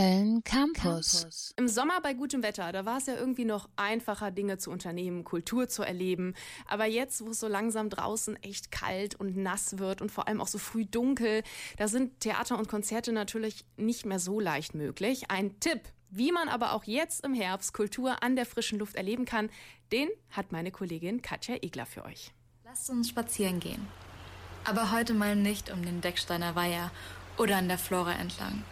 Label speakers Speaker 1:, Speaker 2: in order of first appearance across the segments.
Speaker 1: Köln Campus.
Speaker 2: Im Sommer bei gutem Wetter, da war es ja irgendwie noch einfacher, Dinge zu unternehmen, Kultur zu erleben. Aber jetzt, wo es so langsam draußen echt kalt und nass wird und vor allem auch so früh dunkel, da sind Theater und Konzerte natürlich nicht mehr so leicht möglich. Ein Tipp, wie man aber auch jetzt im Herbst Kultur an der frischen Luft erleben kann, den hat meine Kollegin Katja Egler für euch.
Speaker 3: Lasst uns spazieren gehen. Aber heute mal nicht um den Decksteiner Weiher oder an der Flora entlang.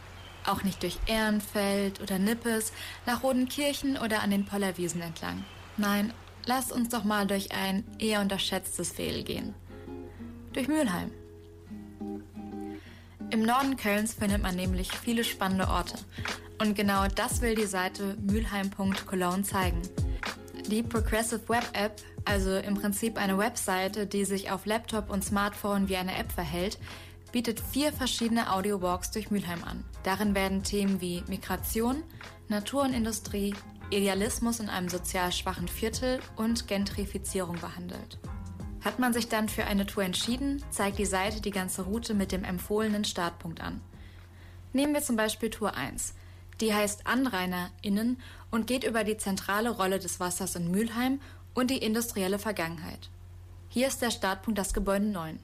Speaker 3: Auch nicht durch Ehrenfeld oder Nippes, nach Rodenkirchen oder an den Pollerwiesen entlang. Nein, lasst uns doch mal durch ein eher unterschätztes Vehl gehen. Durch Mülheim. Im Norden Kölns findet man nämlich viele spannende Orte. Und genau das will die Seite mülheim.cologne zeigen. Die Progressive Web App, also im Prinzip eine Webseite, die sich auf Laptop und Smartphone wie eine App verhält, bietet vier verschiedene Audio-Walks durch Mülheim an. Darin werden Themen wie Migration, Natur und Industrie, Idealismus in einem sozial schwachen Viertel und Gentrifizierung behandelt. Hat man sich dann für eine Tour entschieden, zeigt die Seite die ganze Route mit dem empfohlenen Startpunkt an. Nehmen wir zum Beispiel Tour 1. Die heißt AnrainerInnen und geht über die zentrale Rolle des Wassers in Mülheim und die industrielle Vergangenheit. Hier ist der Startpunkt das Gebäude 9.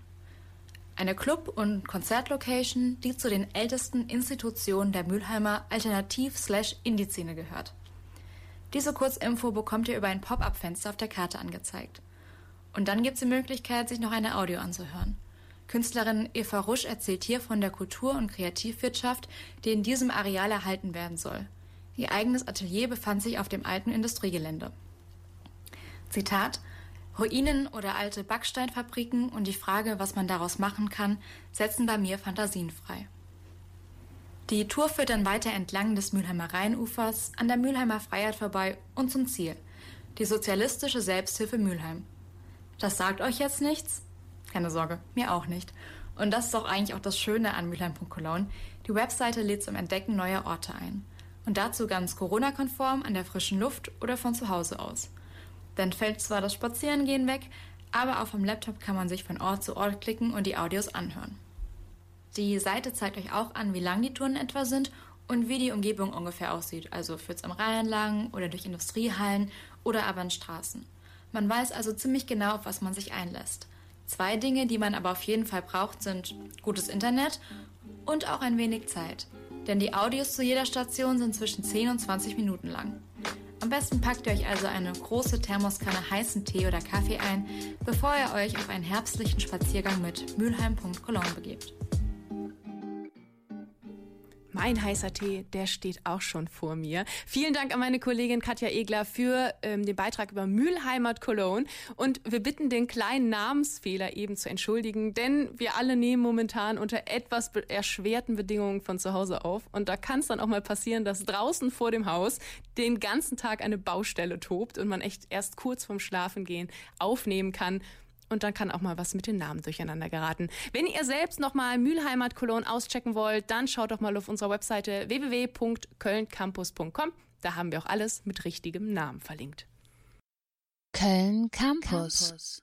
Speaker 3: Eine Club- und Konzertlocation, die zu den ältesten Institutionen der Mülheimer Alternativ-Indie-Szene gehört. Diese Kurzinfo bekommt ihr über ein Pop-up-Fenster auf der Karte angezeigt. Und dann gibt es die Möglichkeit, sich noch eine Audio anzuhören. Künstlerin Eva Rusch erzählt hier von der Kultur- und Kreativwirtschaft, die in diesem Areal erhalten werden soll. Ihr eigenes Atelier befand sich auf dem alten Industriegelände. Zitat Ruinen oder alte Backsteinfabriken und die Frage, was man daraus machen kann, setzen bei mir Fantasien frei. Die Tour führt dann weiter entlang des Mülheimer Rheinufers, an der Mülheimer Freiheit vorbei und zum Ziel, die sozialistische Selbsthilfe Mülheim. Das sagt euch jetzt nichts? Keine Sorge, mir auch nicht. Und das ist auch eigentlich auch das Schöne an Mülheim.cologne. Die Webseite lädt zum Entdecken neuer Orte ein. Und dazu ganz Corona-konform an der frischen Luft oder von zu Hause aus. Dann fällt zwar das Spazierengehen weg, aber auch vom Laptop kann man sich von Ort zu Ort klicken und die Audios anhören. Die Seite zeigt euch auch an, wie lang die Touren etwa sind und wie die Umgebung ungefähr aussieht. Also führt es am Rhein lang oder durch Industriehallen oder aber in Straßen. Man weiß also ziemlich genau, auf was man sich einlässt. Zwei Dinge, die man aber auf jeden Fall braucht, sind gutes Internet und auch ein wenig Zeit. Denn die Audios zu jeder Station sind zwischen 10 und 20 Minuten lang. Am besten packt ihr euch also eine große Thermoskanne heißen Tee oder Kaffee ein, bevor ihr euch auf einen herbstlichen Spaziergang mit Mülheim.cologne begebt.
Speaker 2: Mein heißer Tee, der steht auch schon vor mir. Vielen Dank an meine Kollegin Katja Egler für ähm, den Beitrag über Mühlheimat Cologne. Und wir bitten den kleinen Namensfehler eben zu entschuldigen, denn wir alle nehmen momentan unter etwas erschwerten Bedingungen von zu Hause auf. Und da kann es dann auch mal passieren, dass draußen vor dem Haus den ganzen Tag eine Baustelle tobt und man echt erst kurz vorm Schlafengehen aufnehmen kann. Und dann kann auch mal was mit den Namen durcheinander geraten. Wenn ihr selbst nochmal Mülheimat Cologne auschecken wollt, dann schaut doch mal auf unserer Webseite www.kölncampus.com. Da haben wir auch alles mit richtigem Namen verlinkt.
Speaker 1: Köln Campus. Campus.